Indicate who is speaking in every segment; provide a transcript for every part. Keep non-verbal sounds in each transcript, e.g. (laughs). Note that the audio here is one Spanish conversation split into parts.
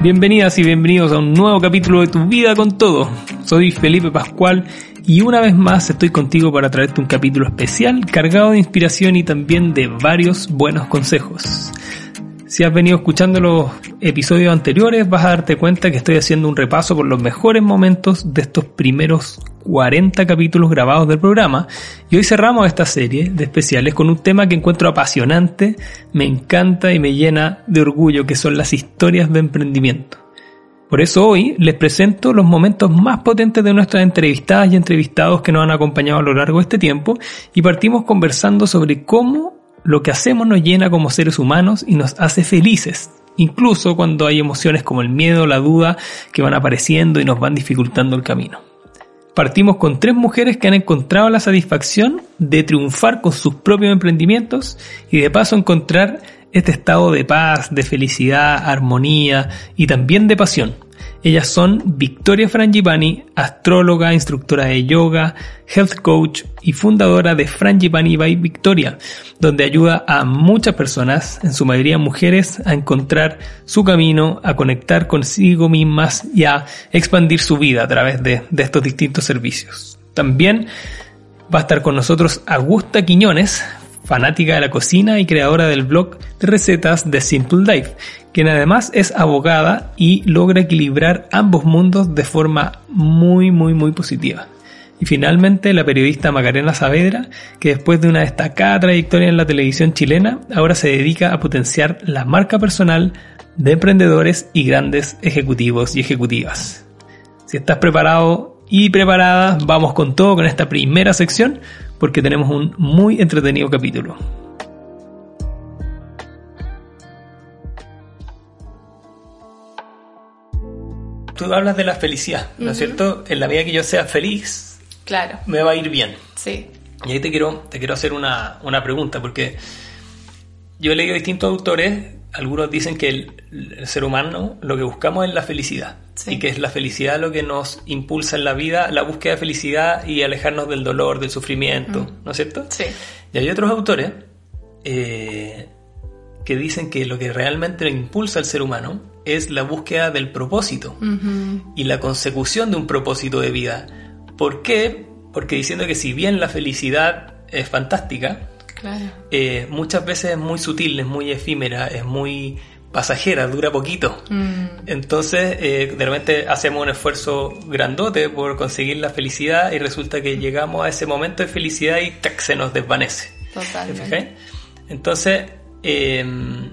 Speaker 1: Bienvenidas y bienvenidos a un nuevo capítulo de Tu vida con todo. Soy Felipe Pascual y una vez más estoy contigo para traerte un capítulo especial cargado de inspiración y también de varios buenos consejos. Si has venido escuchando los episodios anteriores vas a darte cuenta que estoy haciendo un repaso por los mejores momentos de estos primeros 40 capítulos grabados del programa y hoy cerramos esta serie de especiales con un tema que encuentro apasionante, me encanta y me llena de orgullo que son las historias de emprendimiento. Por eso hoy les presento los momentos más potentes de nuestras entrevistadas y entrevistados que nos han acompañado a lo largo de este tiempo y partimos conversando sobre cómo lo que hacemos nos llena como seres humanos y nos hace felices, incluso cuando hay emociones como el miedo, la duda, que van apareciendo y nos van dificultando el camino. Partimos con tres mujeres que han encontrado la satisfacción de triunfar con sus propios emprendimientos y de paso encontrar este estado de paz, de felicidad, armonía y también de pasión ellas son Victoria Frangipani, astróloga, instructora de yoga, health coach y fundadora de Frangipani by Victoria, donde ayuda a muchas personas, en su mayoría mujeres, a encontrar su camino, a conectar consigo mismas y a expandir su vida a través de, de estos distintos servicios. También va a estar con nosotros Augusta Quiñones, fanática de la cocina y creadora del blog de recetas de Simple Life, quien además es abogada y logra equilibrar ambos mundos de forma muy muy muy positiva. Y finalmente la periodista Macarena Saavedra, que después de una destacada trayectoria en la televisión chilena, ahora se dedica a potenciar la marca personal de emprendedores y grandes ejecutivos y ejecutivas. Si estás preparado y preparada, vamos con todo con esta primera sección porque tenemos un muy entretenido capítulo. Tú hablas de la felicidad, ¿no es cierto? En la medida que yo sea feliz,
Speaker 2: claro.
Speaker 1: me va a ir bien.
Speaker 2: Sí.
Speaker 1: Y ahí te quiero, te quiero hacer una, una pregunta, porque yo he leído distintos autores, algunos dicen que el, ser humano lo que buscamos es la felicidad. Y que es la felicidad lo que nos impulsa en la vida, la búsqueda de felicidad y alejarnos del dolor, del sufrimiento. ¿no es cierto?
Speaker 2: Sí.
Speaker 1: Y hay otros autores eh, que dicen que lo que realmente impulsa al ser humano es la búsqueda del propósito y la consecución de un propósito de vida. ¿Por qué? Porque diciendo que si bien la felicidad es fantástica, eh, muchas veces es muy sutil, es muy efímera, es muy pasajera, dura poquito. Mm. Entonces, eh, de repente hacemos un esfuerzo grandote por conseguir la felicidad y resulta que llegamos a ese momento de felicidad y se nos desvanece.
Speaker 2: Totalmente.
Speaker 1: Entonces, em,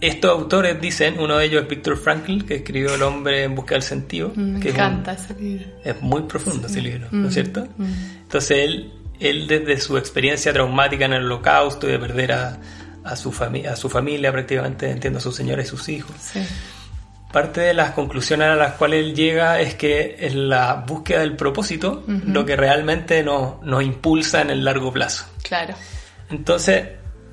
Speaker 1: estos autores dicen, uno de ellos es Víctor Frankl, que escribió El hombre en busca del sentido.
Speaker 2: Mm, me encanta ese libro.
Speaker 1: Es muy profundo ese libro, ¿no es mm, cierto? Entonces, él, él desde su experiencia traumática en el holocausto y de perder a a su, familia a su familia prácticamente, entiendo, a su señora y sus hijos. Parte de las conclusiones a las cuales él llega es que es la búsqueda del propósito lo que realmente nos, nos impulsa en el largo plazo.
Speaker 2: Claro.
Speaker 1: Entonces,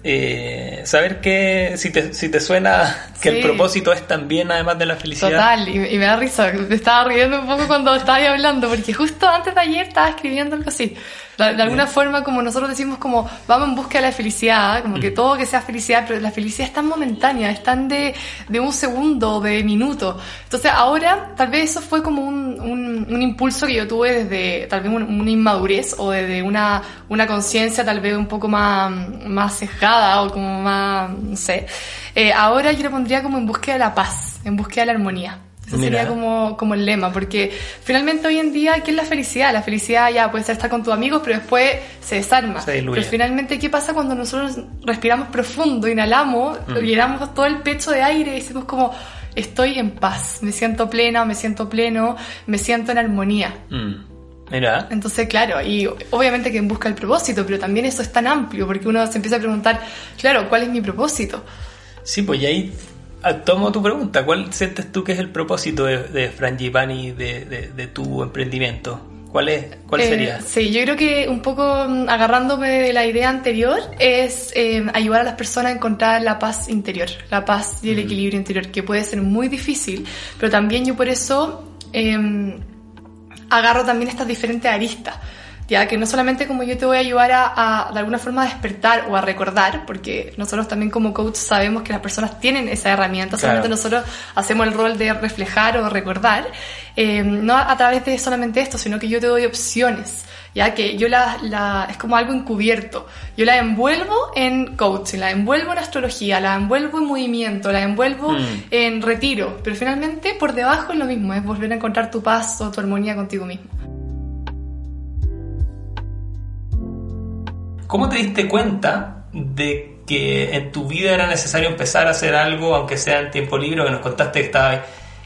Speaker 1: eh, saber que si te, si te suena (laughs) que el propósito es también además de la felicidad.
Speaker 2: Total, y, me da risa, me estaba riendo un poco cuando estaba hablando, porque justo antes de ayer estaba escribiendo algo así. De, alguna forma, como nosotros decimos, como vamos en busca de la felicidad, como que mm. todo que sea felicidad, pero la felicidad es tan momentánea, es tan de, de un segundo, de minuto. Entonces ahora, tal vez eso fue como un, un, impulso que yo tuve desde tal vez una inmadurez o desde una, una conciencia tal vez un poco más, más cejada o como más, no sé. Eh, ahora yo lo pondría como en búsqueda de la paz, en búsqueda de la armonía. Sería como, como el lema, porque finalmente hoy en día, ¿qué es la felicidad? La felicidad ya puede ser estar con tus amigos, pero después se desarma. pero finalmente, ¿qué pasa cuando nosotros respiramos profundo, inhalamos, mm. llenamos todo el pecho de aire y decimos como, estoy en paz, me siento plena, me siento pleno, me siento en armonía?
Speaker 1: Mm. Mira.
Speaker 2: Entonces, claro, y obviamente que busca el propósito, pero también eso es tan amplio, porque uno se empieza a preguntar, claro, ¿cuál es mi propósito?
Speaker 1: Sí, pues y ahí Ah, tomo tu pregunta. ¿Cuál sientes tú que es el propósito de, de Frangipani, de, de, tu emprendimiento? ¿Cuál, es, cuál eh, sería?
Speaker 2: Sí, yo creo que un poco mm, agarrándome de la idea anterior es eh, ayudar a las personas a encontrar la paz interior, la paz y el mm. equilibrio interior, que puede ser muy difícil, pero también yo por eso em, agarro también estas diferentes aristas ya que no solamente como yo te voy a ayudar a, de alguna forma a despertar o a recordar, porque nosotros también como coach sabemos que las personas tienen esa herramienta, solamente nosotros hacemos el rol de reflejar o recordar, eh, no a través de solamente esto, sino que yo te doy opciones ya que yo la, la, es como algo encubierto. Yo la envuelvo en coaching, la envuelvo en astrología, la envuelvo en movimiento, la envuelvo mm. en retiro, pero finalmente por debajo es lo mismo, es volver a encontrar tu paz o tu armonía contigo mismo.
Speaker 1: ¿Cómo te diste cuenta de que en tu vida era necesario empezar a hacer algo, aunque sea en tiempo libre, que nos contaste que estabas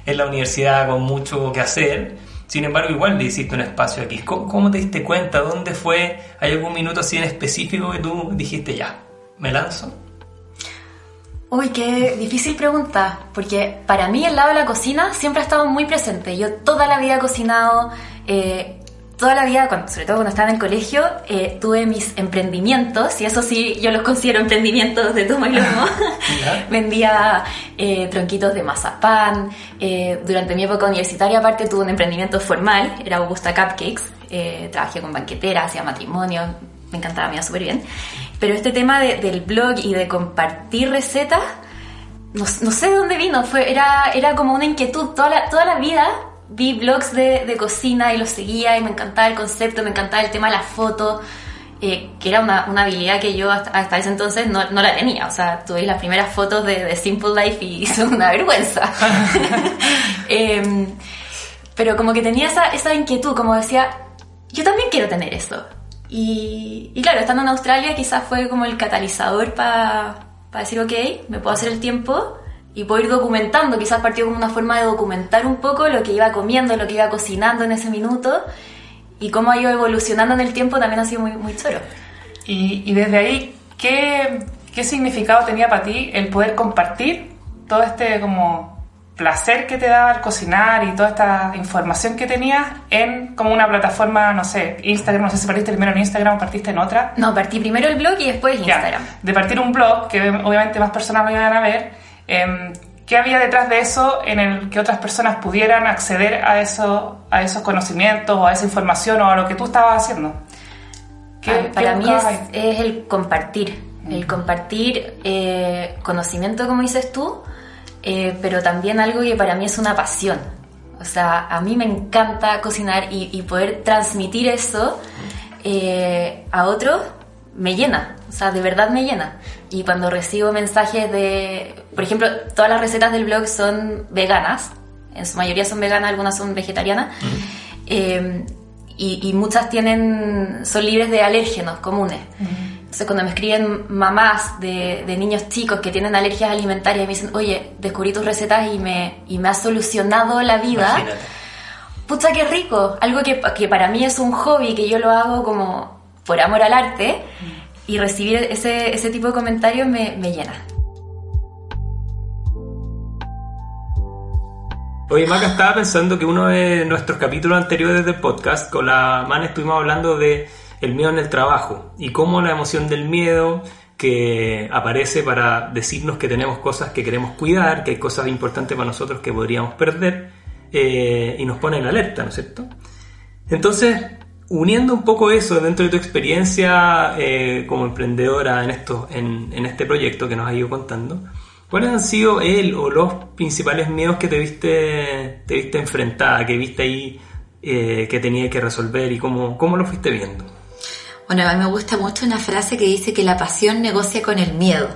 Speaker 1: en la universidad con mucho que hacer? Sin embargo, igual le hiciste un espacio aquí. ¿Cómo, te diste cuenta? ¿Dónde fue? ¿Hay algún minuto así en específico que tú dijiste, ya, me lanzo?
Speaker 3: Uy, qué difícil pregunta, porque para mí el lado de la cocina siempre ha estado muy presente. Yo toda la vida he cocinado, eh, toda la vida, sobre todo cuando estaba en el colegio, eh, tuve mis emprendimientos, y eso sí, yo los considero emprendimientos de toma y lomo. Vendía eh, tronquitos de mazapán. Eh, durante mi época universitaria, aparte, tuve un emprendimiento formal, era Augusta Cupcakes. trabajé con banqueteras, hacía matrimonio, me encantaba, me iba súper bien. Pero este tema del blog y de compartir recetas, no, sé de dónde vino, fue, era, era como una inquietud. Toda toda la vida vi blogs de, cocina y los seguía y me encantaba el concepto, me encantaba el tema de la foto, eh, que era una, habilidad que yo hasta, ese entonces no, la tenía. O sea, tuve las primeras fotos de, Simple Life y (laughs) son una vergüenza. (laughs) Em, pero como que tenía esa, esa inquietud, como decía, yo también quiero tener eso. Y, y claro, estando en Australia quizás fue como el catalizador para decir, ok, me puedo hacer el tiempo y puedo ir documentando, quizás partió como una forma de documentar un poco lo que iba comiendo, lo que iba cocinando en ese minuto y cómo ha ido evolucionando en el tiempo también ha sido muy, muy choro.
Speaker 4: Y, y desde ahí, ¿qué, ¿qué significado tenía para ti el poder compartir todo este como placer que te daba el cocinar y toda esta información que tenías en como una plataforma, no sé, Instagram, no sé si partiste primero en Instagram o partiste en otra.
Speaker 3: No, partí primero el blog y después Instagram.
Speaker 4: de partir un blog, que obviamente más personas lo iban a ver, Em, ¿Qué había detrás de eso en el que otras personas pudieran acceder a, eso, a esos conocimientos o a esa información o a lo que tú estabas haciendo?
Speaker 3: ¿Qué, para mí es, el compartir, el compartir eh, conocimiento, como dices tú, eh, pero también algo que para mí es una pasión. O sea, a mí me encanta cocinar y, poder transmitir eso eh, a otros me llena, o sea, de verdad me llena. Y cuando recibo mensajes de, por ejemplo, todas las recetas del blog son veganas, en su mayoría son veganas, algunas son vegetarianas, eh, y, muchas tienen, son libres de alérgenos comunes. Entonces cuando me escriben mamás de, niños chicos que tienen alergias alimentarias y me dicen, oye, descubrí tus recetas y me, y me ha solucionado la vida. Pucha, qué rico. Algo que, que para mí es un hobby, que yo lo hago como por amor al arte y recibir ese, ese tipo de comentarios me, me llena.
Speaker 1: Oye, Maca, estaba pensando que uno de nuestros capítulos anteriores del podcast, con la Man estuvimos hablando de el miedo en el trabajo y cómo la emoción del miedo que aparece para decirnos que tenemos cosas que queremos cuidar, que hay cosas importantes para nosotros que podríamos perder eh, y nos pone en alerta, ¿no es cierto? Entonces, uniendo un poco eso dentro de tu experiencia eh, como emprendedora en, esto, en, en, este proyecto que nos ha ido contando, ¿cuáles han sido él o los principales miedos que te viste, te viste enfrentada, que viste ahí eh, que tenía que resolver y cómo, cómo lo fuiste viendo?
Speaker 3: Bueno, a mí me gusta mucho una frase que dice que la pasión negocia con el miedo.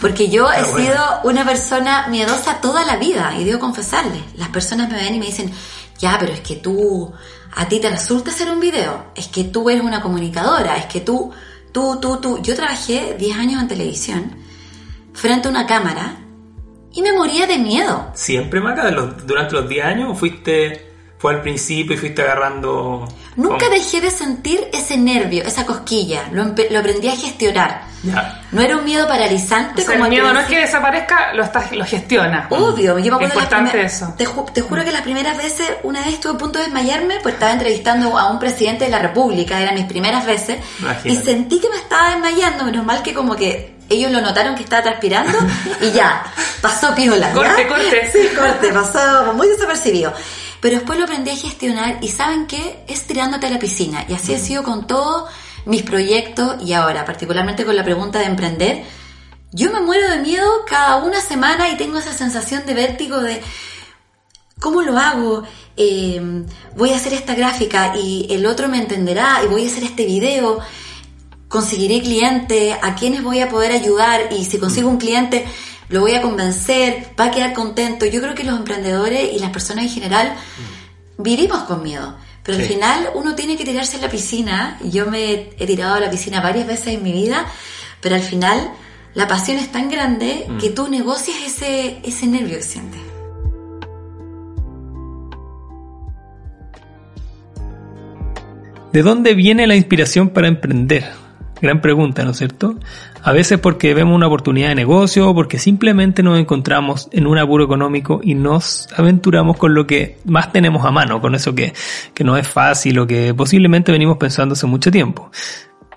Speaker 3: Porque yo (laughs) he sido una persona miedosa toda la vida y debo confesarle. Las personas me ven y me dicen, ya, pero es que tú a ti te resulta hacer un video, es que tú eres una comunicadora, es que tú, tú, tú, tú. Yo trabajé 10 años en televisión frente a una cámara y me moría de miedo.
Speaker 1: ¿Siempre, Maca? ¿Durante los 10 años fuiste fue al principio y fuiste agarrando...
Speaker 3: Nunca dejé de sentir ese nervio, esa cosquilla, lo, lo aprendí a gestionar. No era un miedo paralizante
Speaker 4: como el miedo no es que desaparezca, lo, estás, lo gestiona.
Speaker 3: Obvio, yo
Speaker 4: me importante eso.
Speaker 3: Te, juro que las primeras veces, una vez estuve a punto de desmayarme, pues estaba entrevistando a un presidente de la República, eran mis primeras veces, y sentí que me estaba desmayando, menos mal que como que ellos lo notaron que estaba transpirando y ya, pasó piola.
Speaker 4: Corte, corte.
Speaker 3: Sí, corte, pasó muy desapercibido. Pero después lo aprendí a gestionar y saben qué, es tirándote a la piscina. Y así ha sido con todos mis proyectos y ahora, particularmente con la pregunta de emprender. Yo me muero de miedo cada una semana y tengo esa sensación de vértigo de ¿cómo lo hago? Eh, voy a hacer esta gráfica y el otro me entenderá y voy a hacer este video conseguiré clientes, a quienes voy a poder ayudar y si consigo un cliente lo voy a convencer, va a quedar contento. Yo creo que los emprendedores y las personas en general vivimos con miedo. Pero al final uno tiene que tirarse en la piscina. Yo me he tirado a la piscina varias veces en mi vida, pero al final la pasión es tan grande que tú negocias ese, ese nervio que sientes.
Speaker 1: ¿De dónde viene la inspiración para emprender? Gran pregunta, ¿no es cierto? A veces porque vemos una oportunidad de negocio o porque simplemente nos encontramos en un apuro económico y nos aventuramos con lo que más tenemos a mano, con eso que, que no es fácil o que posiblemente venimos pensando hace mucho tiempo.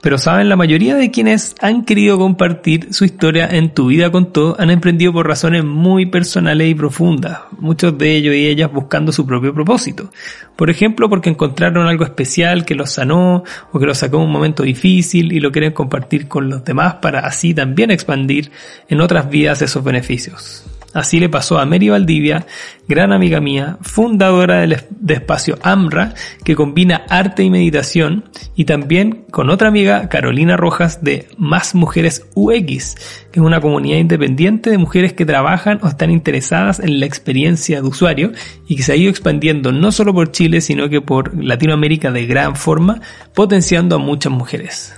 Speaker 1: Pero saben, la mayoría de quienes han querido compartir su historia en tu vida con todo han emprendido por razones muy personales y profundas, muchos de ellos y ellas buscando su propio propósito. Por ejemplo, porque encontraron algo especial que los sanó o que los sacó en un momento difícil y lo quieren compartir con los demás para así también expandir en otras vidas esos beneficios. Así le pasó a Mary Valdivia, gran amiga mía, fundadora del de espacio AMRA, que combina arte y meditación, y también con otra amiga, Carolina Rojas, de Más Mujeres UX, que es una comunidad independiente de mujeres que trabajan o están interesadas en la experiencia de usuario y que se ha ido expandiendo no solo por Chile, sino que por Latinoamérica de gran forma, potenciando a muchas mujeres.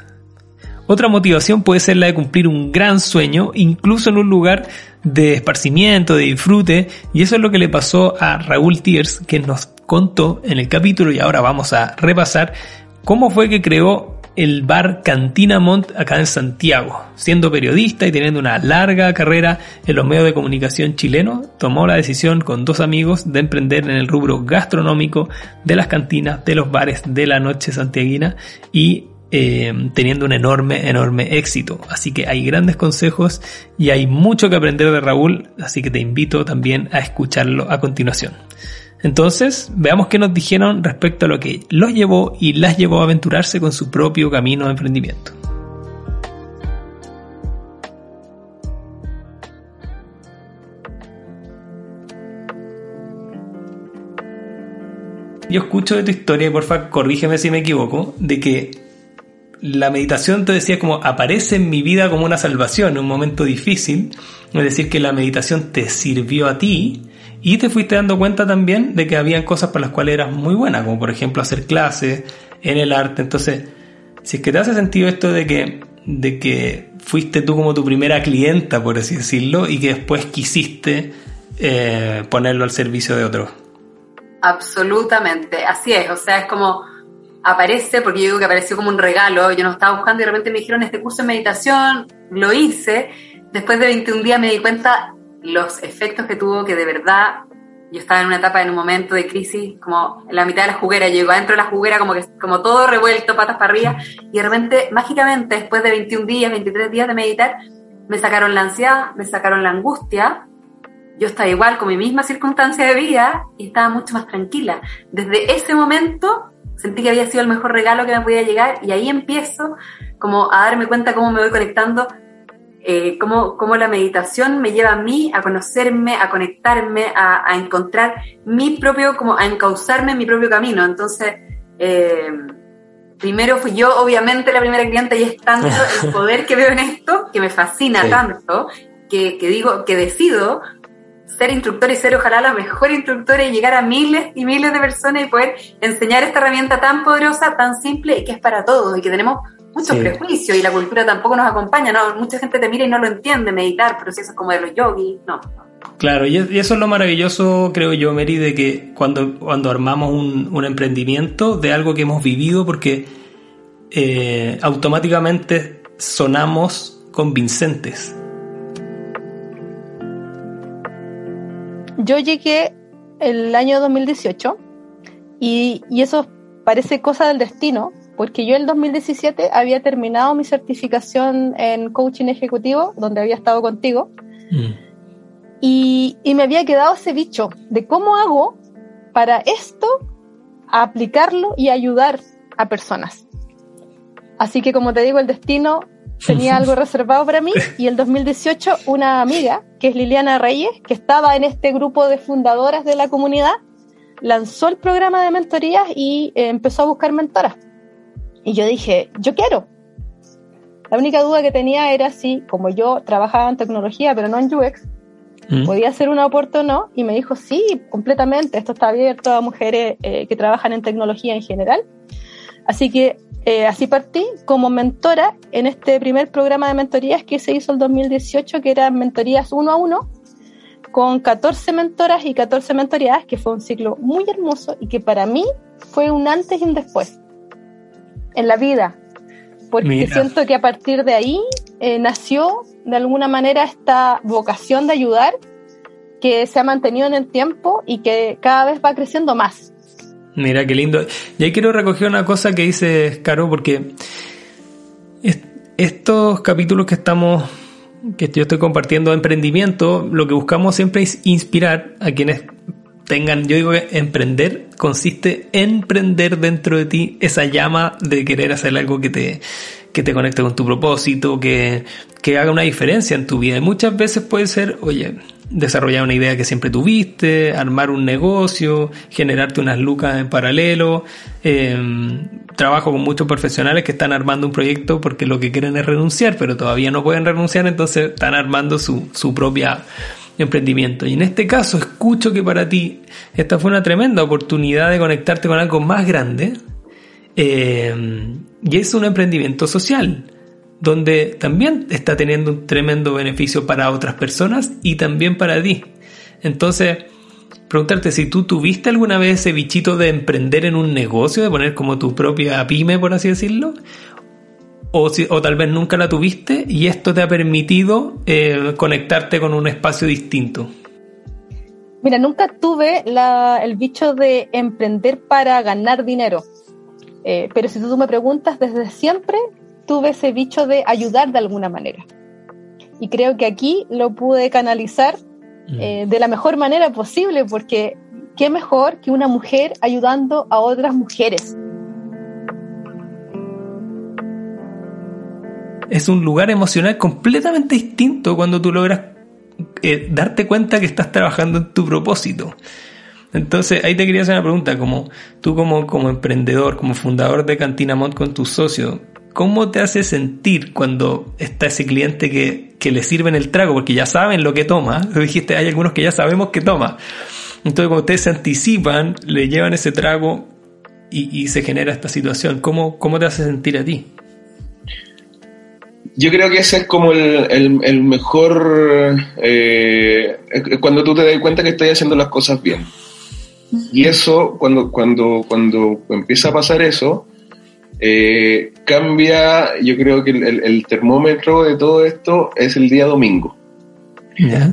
Speaker 1: Otra motivación puede ser la de cumplir un gran sueño, incluso en un lugar de esparcimiento, de disfrute, y eso es lo que le pasó a Raúl Tiers, que nos contó en el capítulo y ahora vamos a repasar cómo fue que creó el bar Cantina Mont acá en Santiago. Siendo periodista y teniendo una larga carrera en los medios de comunicación chilenos, tomó la decisión con dos amigos de emprender en el rubro gastronómico de las cantinas, de los bares de la noche santiaguina y eh, teniendo un enorme, enorme éxito. Así que hay grandes consejos y hay mucho que aprender de Raúl, así que te invito también a escucharlo a continuación. Entonces, veamos qué nos dijeron respecto a lo que los llevó y las llevó a aventurarse con su propio camino de emprendimiento. Yo escucho de tu historia, y porfa, corrígeme si me equivoco, de que la meditación te decía como aparece en mi vida como una salvación en un momento difícil, es decir, que la meditación te sirvió a ti y te fuiste dando cuenta también de que habían cosas para las cuales eras muy buena, como por ejemplo hacer clases en el arte. Entonces, si es que te hace sentido esto de que, de que fuiste tú como tu primera clienta, por así decirlo, y que después quisiste eh, ponerlo al servicio de otros.
Speaker 5: Absolutamente, así es, o sea, es como aparece, porque yo digo que apareció como un regalo, yo no estaba buscando y de repente me dijeron este curso de meditación, lo hice, después de 21 días me di cuenta los efectos que tuvo, que de verdad yo estaba en una etapa, en un momento de crisis, como en la mitad de la juguera, yo iba dentro de la juguera como que como todo revuelto, patas para arriba, y de repente, mágicamente, después de 21 días, 23 días de meditar, me sacaron la ansiedad, me sacaron la angustia, yo estaba igual con mi misma circunstancia de vida y estaba mucho más tranquila. Desde ese momento sentí que había sido el mejor regalo que me podía llegar y ahí empiezo como a darme cuenta cómo me voy conectando, eh, cómo, cómo, la meditación me lleva a mí a conocerme, a conectarme, a, encontrar mi propio, como a encauzarme en mi propio camino. Entonces, eh, primero fui yo, obviamente, la primera cliente y es tanto el (laughs) poder que veo en esto, que me fascina tanto, que, que digo, que decido ser instructor y ser ojalá la mejor instructora y llegar a miles y miles de personas y poder enseñar esta herramienta tan poderosa, tan simple y que es para todos y que tenemos muchos prejuicios y la cultura tampoco nos acompaña, ¿no? Mucha gente te mira y no lo entiende, meditar, pero si eso es como de los yogis, no.
Speaker 1: Claro, y eso es lo maravilloso, creo yo, Mary, de que cuando, cuando armamos un, un emprendimiento de algo que hemos vivido, porque eh, automáticamente sonamos convincentes.
Speaker 6: Yo llegué el año 2018 y, y eso parece cosa del destino, porque yo el 2017 había terminado mi certificación en coaching ejecutivo, donde había estado contigo, mm. y, y, me había quedado ese bicho de cómo hago para esto a aplicarlo y ayudar a personas. Así que como te digo, el destino tenía algo reservado para mí y el 2018 una amiga, que es Liliana Reyes, que estaba en este grupo de fundadoras de la comunidad, lanzó el programa de mentorías y eh, empezó a buscar mentoras. Y yo dije, yo quiero. La única duda que tenía era si, como yo trabajaba en tecnología, pero no en UX, mm. podía ser un aporte o no. Y me dijo, sí, completamente, esto está abierto a mujeres eh, que trabajan en tecnología en general. Así que eh, así partí como mentora en este primer programa de mentorías que se hizo el 2018, que eran mentorías uno a uno, con 14 mentoras y 14 mentorías, que fue un ciclo muy hermoso y que para mí fue un antes y un después en la vida, porque siento que a partir de ahí eh, nació de alguna manera esta vocación de ayudar que se ha mantenido en el tiempo y que cada vez va creciendo más.
Speaker 1: Mira qué lindo. Y ahí quiero recoger una cosa que dice Caro, porque estos capítulos que estamos, que yo estoy compartiendo de emprendimiento, lo que buscamos siempre es inspirar a quienes tengan, yo digo que emprender consiste en prender dentro de ti esa llama de querer hacer algo que te, que te conecte con tu propósito, que, que haga una diferencia en tu vida. Y muchas veces puede ser, oye, desarrollar una idea que siempre tuviste, armar un negocio, generarte unas lucas en paralelo. Em, trabajo con muchos profesionales que están armando un proyecto porque lo que quieren es renunciar, pero todavía no pueden renunciar, entonces están armando su, su propia emprendimiento. Y en este caso escucho que para ti esta fue una tremenda oportunidad de conectarte con algo más grande eh, y es un emprendimiento social donde también está teniendo un tremendo beneficio para otras personas y también para ti. Entonces, preguntarte si tú tuviste alguna vez ese bichito de emprender en un negocio, de poner como tu propia pyme, por así decirlo, o, si, o tal vez nunca la tuviste y esto te ha permitido eh, conectarte con un espacio distinto.
Speaker 6: Mira, nunca tuve el bicho de emprender para ganar dinero. Eh, pero si tú me preguntas, desde siempre tuve ese bicho de ayudar de alguna manera. Y creo que aquí lo pude canalizar mm. eh, de la mejor manera posible, porque qué mejor que una mujer ayudando a otras mujeres.
Speaker 1: es un lugar emocional completamente distinto cuando tú logras eh, darte cuenta que estás trabajando en tu propósito. Entonces, ahí te quería hacer una pregunta, como tú como, como emprendedor, como fundador de Cantina Mont con tus socios, ¿cómo te hace sentir cuando está ese cliente que, que le sirven el trago? Porque ya saben lo que toma. (laughs) Tú dijiste, hay algunos que ya sabemos que toma. Entonces, cuando ustedes se anticipan, le llevan ese trago y, y se genera esta situación. ¿Cómo, ¿Cómo te hace sentir a ti?
Speaker 7: Yo creo que ese es como el, el, mejor, eh, cuando tú te das cuenta que estás haciendo las cosas bien. Y eso, cuando, cuando, cuando empieza a pasar eso, eh, cambia, yo creo que el, termómetro de todo esto es el día domingo.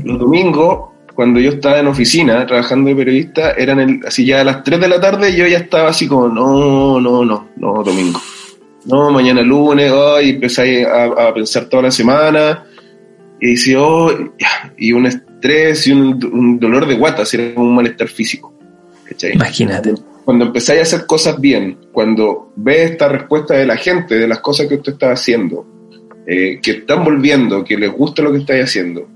Speaker 7: Los domingos, cuando yo estaba en oficina trabajando de periodista, eran el, así ya a las 3 de la tarde yo ya estaba así como, no, no, no, no, domingo no, mañana lunes, oh, y empecé a, pensar toda la semana, y dice, oh, y un estrés y un, dolor de guata, así era un malestar físico.
Speaker 1: Imagínate.
Speaker 7: Cuando empezáis a hacer cosas bien, cuando ves esta respuesta de la gente, de las cosas que usted está haciendo, eh, que están volviendo, que les gusta lo que estáis haciendo,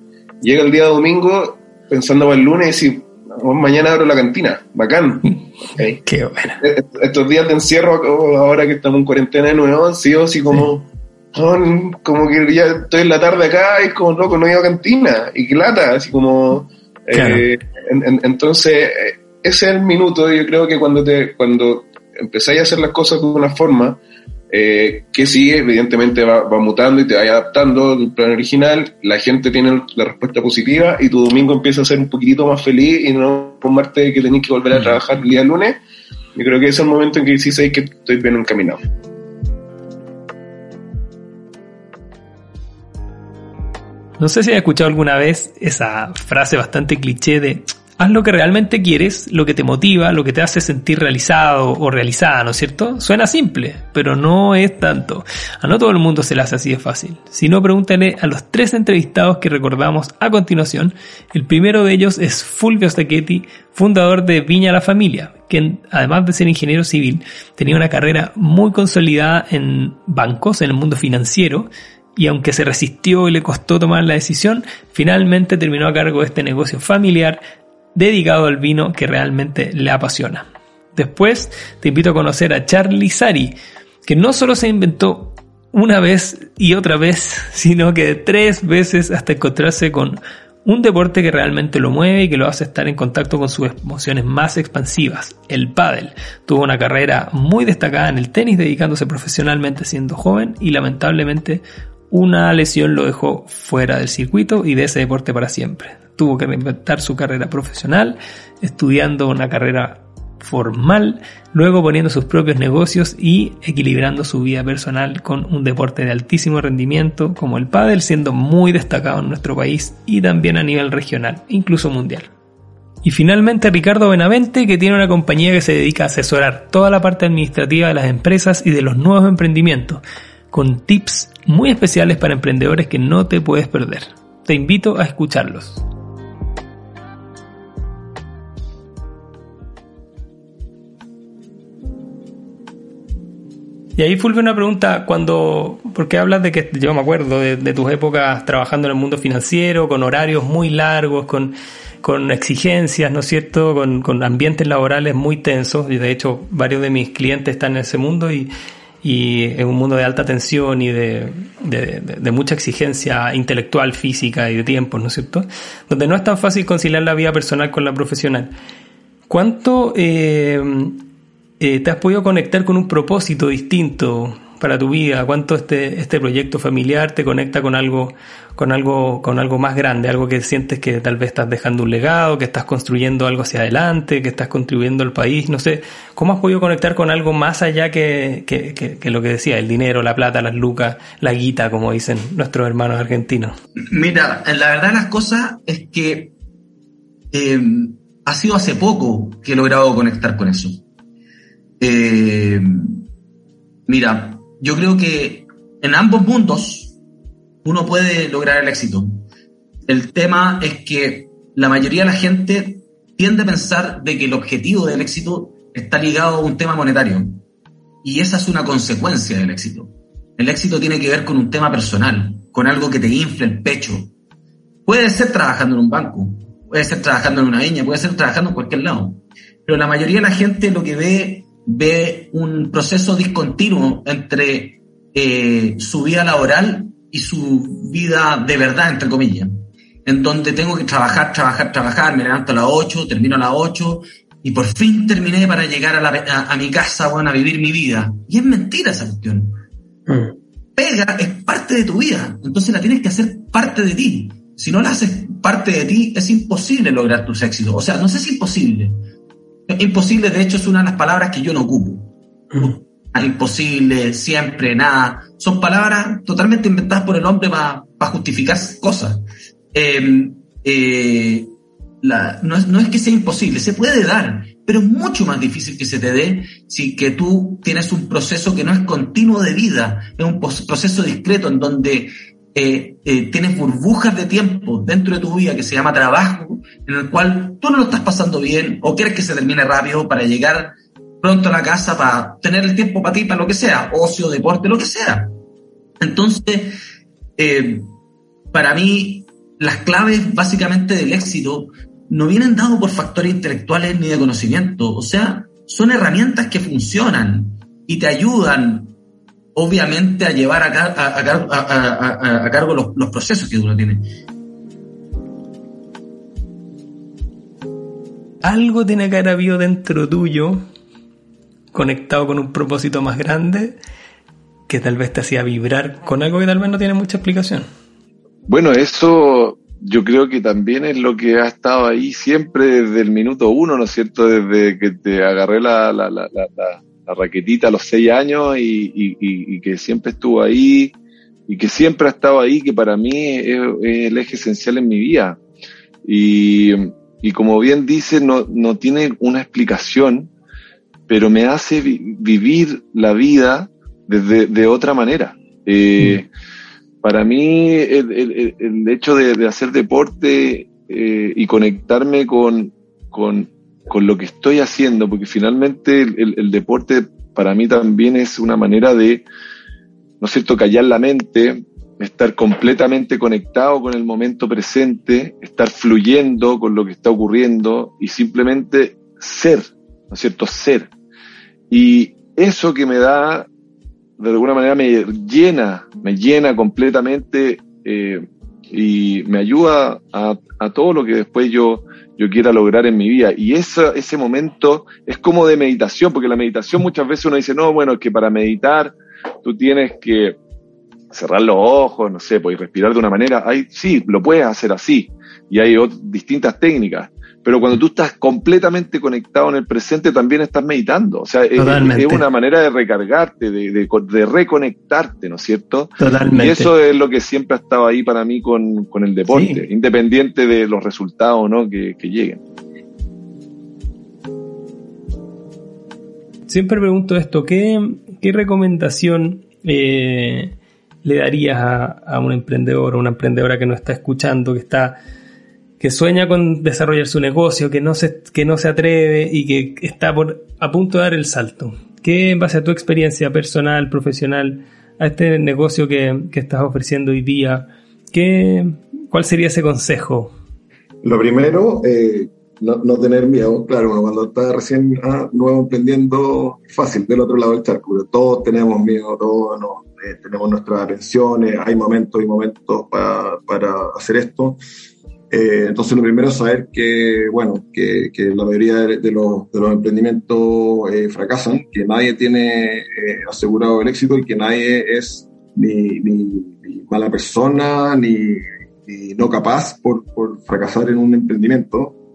Speaker 7: llega el día domingo pensando para el lunes y mañana abro la cantina, bacán. (laughs)
Speaker 1: Qué bueno.
Speaker 7: E-, estos días de encierro, ahora que estamos en cuarentena de nuevo, han sido así como, como que ya estoy en la tarde acá y como loco, no he ido a cantina, y qué lata, así como... Eh, entonces, eh, ese es el minuto, yo creo que cuando, te, cuando empezáis a hacer las cosas de una forma, eh, que sí, evidentemente va, mutando y te va adaptando al plan original, la gente tiene la respuesta positiva y tu domingo empieza a ser un poquitito más feliz y no por Marte que tenés que volver a mm. trabajar el día lunes. Yo creo que ese es el momento en que sí sé que estoy bien encaminado.
Speaker 1: No sé si has escuchado alguna vez esa frase bastante cliché de Haz lo que realmente quieres, lo que te motiva, lo que te hace sentir realizado o realizada, ¿no es cierto? Suena simple, pero no es tanto. A no todo el mundo se le hace así de fácil. Si no, pregúntale a los tres entrevistados que recordamos a continuación. El primero de ellos es Fulvio Stacchetti, fundador de Viña la Familia, quien además de ser ingeniero civil, tenía una carrera muy consolidada en bancos, en el mundo financiero, y aunque se resistió y le costó tomar la decisión, finalmente terminó a cargo de este negocio familiar dedicado al vino que realmente le apasiona. Después te invito a conocer a Charlie Sari, que no solo se inventó una vez y otra vez, (laughs) sino que tres veces hasta encontrarse con un deporte que realmente lo mueve y que lo hace estar en contacto con sus emociones más expansivas, el pádel. Tuvo una carrera muy destacada en el tenis dedicándose profesionalmente siendo joven y lamentablemente una lesión lo dejó fuera del circuito y de ese deporte para siempre tuvo que reinventar su carrera profesional, estudiando una carrera formal, luego poniendo sus propios negocios y equilibrando su vida personal con un deporte de altísimo rendimiento como el pádel, siendo muy destacado en nuestro país y también a nivel regional, incluso mundial. Y finalmente Ricardo Benavente, que tiene una compañía que se dedica a asesorar toda la parte administrativa de las empresas y de los nuevos emprendimientos, con tips muy especiales para emprendedores que no te puedes perder. Te invito a escucharlos. Y ahí Fulvio una pregunta, cuando, porque hablas de que yo me acuerdo de, tus épocas trabajando en el mundo financiero, con horarios muy largos, con, con exigencias, ¿no es cierto?, con, con ambientes laborales muy tensos, y de hecho varios de mis clientes están en ese mundo y, y es un mundo de alta tensión y de, de, de, mucha exigencia intelectual, física y de tiempo, ¿no es cierto?, donde no es tan fácil conciliar la vida personal con la profesional. ¿Cuánto... Eh, eh, te has podido conectar con un propósito distinto para tu vida, cuánto este, este proyecto familiar te conecta con algo, con algo, con algo más grande, algo que sientes que tal vez estás dejando un legado, que estás construyendo algo hacia adelante, que estás contribuyendo al país, no sé, ¿cómo has podido conectar con algo más allá que, que, que, lo que decía, el dinero, la plata, las lucas, la guita, como dicen nuestros hermanos argentinos?
Speaker 8: Mira, la verdad de las cosas es que eh, ha sido hace poco que he logrado conectar con eso. Eh, mira, yo creo que en ambos mundos uno puede lograr el éxito. El tema es que la mayoría de la gente tiende a pensar de que el objetivo del éxito está ligado a un tema monetario. Y esa es una consecuencia del éxito. El éxito tiene que ver con un tema personal, con algo que te infle el pecho. Puede ser trabajando en un banco, puede ser trabajando en una viña, puede ser trabajando en cualquier lado. Pero la mayoría de la gente lo que ve ve un proceso discontinuo entre eh, su vida laboral y su vida de verdad, entre comillas, en donde tengo que trabajar, trabajar, trabajar, me levanto a las 8, termino a las 8 y por fin terminé para llegar a, la, a, mi casa, bueno, a vivir mi vida. Y es mentira esa cuestión. Mm. Pega es parte de tu vida, entonces la tienes que hacer parte de ti. Si no la haces parte de ti, es imposible lograr tus éxitos. O sea, no sé si es imposible, Imposible, de hecho, es una de las palabras que yo no ocupo. Imposible, siempre, nada. Son palabras totalmente inventadas por el hombre para justificar cosas. Em, eh, no, es, no, es, que sea imposible, se puede dar, pero es mucho más difícil que se te dé si que tú tienes un proceso que no es continuo de vida, es un proceso discreto en donde eh, eh, tienes burbujas de tiempo dentro de tu vida que se llama trabajo, en el cual tú no lo estás pasando bien o quieres que se termine rápido para llegar pronto a la casa para tener el tiempo para ti, para lo que sea, ocio, deporte, lo que sea. Entonces, eh, para mí, las claves básicamente del éxito no vienen dados por factores intelectuales ni de conocimiento, o sea, son herramientas que funcionan y te ayudan obviamente a llevar a, a, cargo los, los, procesos que uno tiene.
Speaker 1: Algo tiene que haber habido dentro tuyo, conectado con un propósito más grande, que tal vez te hacía vibrar con algo que tal vez no tiene mucha explicación.
Speaker 9: Bueno, eso yo creo que también es lo que ha estado ahí siempre desde el minuto uno, ¿no es cierto? Desde que te agarré la, la, la, la la raquetita a los seis años y, que siempre estuvo ahí y que siempre ha estado ahí, que para mí es, el eje esencial en mi vida. Y, y como bien dice, no, no tiene una explicación, pero me hace vivir la vida desde de otra manera. Eh, mm. Para mí, el, el, hecho de, hacer deporte eh, y conectarme con, con, con, lo que estoy haciendo, porque finalmente el, deporte para mí también es una manera de, ¿no es cierto?, callar la mente, estar completamente conectado con el momento presente, estar fluyendo con lo que está ocurriendo y simplemente ser, ¿no es cierto? Ser. Y eso que me da, de alguna manera me llena, me llena completamente eh, y me ayuda a, todo lo que después yo, yo quiera lograr en mi vida. Y ese, ese momento es como de meditación, porque la meditación muchas veces uno dice, no, bueno, es que para meditar tú tienes que cerrar los ojos, no sé, puedes respirar de una manera. Hay, sí, lo puedes hacer así. Y hay distintas técnicas. Pero cuando tú estás completamente conectado en el presente, también estás meditando. O sea, es, una manera de recargarte, de, de, reconectarte, ¿no es cierto?
Speaker 1: Totalmente.
Speaker 9: Y eso es lo que siempre ha estado ahí para mí con, con el deporte, independiente de los resultados ¿no? que, que lleguen.
Speaker 1: Siempre pregunto esto, ¿qué, qué recomendación eh, le darías a, un emprendedor o una emprendedora que no está escuchando, que está que sueña con desarrollar su negocio, que no se, que no se atreve y que está por, a punto de dar el salto? ¿Qué, en base a tu experiencia personal, profesional, a este negocio que, estás ofreciendo hoy día, ¿qué, ¿cuál sería ese consejo?
Speaker 10: Lo primero, eh, no, tener miedo. Claro, cuando está recién ah, nuevo emprendiendo, fácil, del otro lado del charco, todos tenemos miedo, todos no, eh, tenemos nuestras atenciones, hay momentos y momentos para, para hacer esto. Eh, entonces, lo primero es saber que, bueno, que, que la mayoría de, los, de los, emprendimientos eh, fracasan, que nadie tiene asegurado el éxito y que nadie es ni, ni, mala persona ni, ni, no capaz por, por fracasar en un emprendimiento.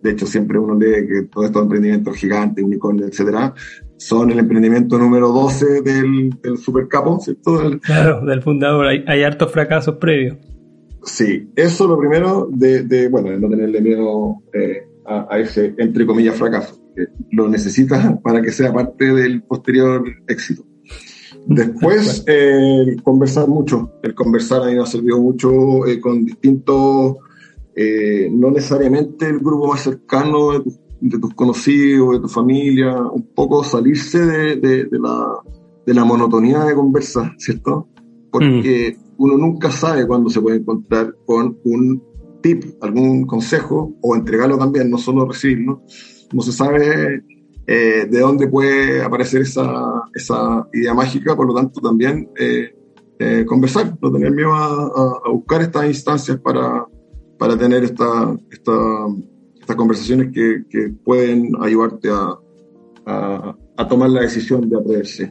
Speaker 10: de hecho, siempre uno lee que todos estos emprendimientos gigantes, unicornios, etcétera, son el emprendimiento número 12 del, del supercapo, ¿cierto?
Speaker 1: claro, del fundador. Hay, hay, hartos fracasos previos.
Speaker 10: Sí, eso lo primero de, de bueno, de no tenerle miedo eh, a, ese, entre comillas, fracaso. Que lo necesitas (laughs) para que sea parte del posterior éxito. Después, (laughs) eh, conversar mucho. El conversar a mí me ha servido mucho eh, con distintos, no necesariamente el grupo más cercano de tus de tus conocidos, de tu familia, un poco salirse de, de, la, de la, monotonía de conversar, ¿cierto? Porque mm. uno nunca sabe cuándo se puede encontrar con un tip, algún consejo, o entregarlo también, no solo recibirlo. No se sabe eh, de dónde puede aparecer esa, esa idea mágica, por lo tanto también eh, eh, conversar, no tener miedo a, buscar estas instancias para, para tener esta, esta estas conversaciones que, que pueden ayudarte a, a, a, tomar la decisión de atreverse.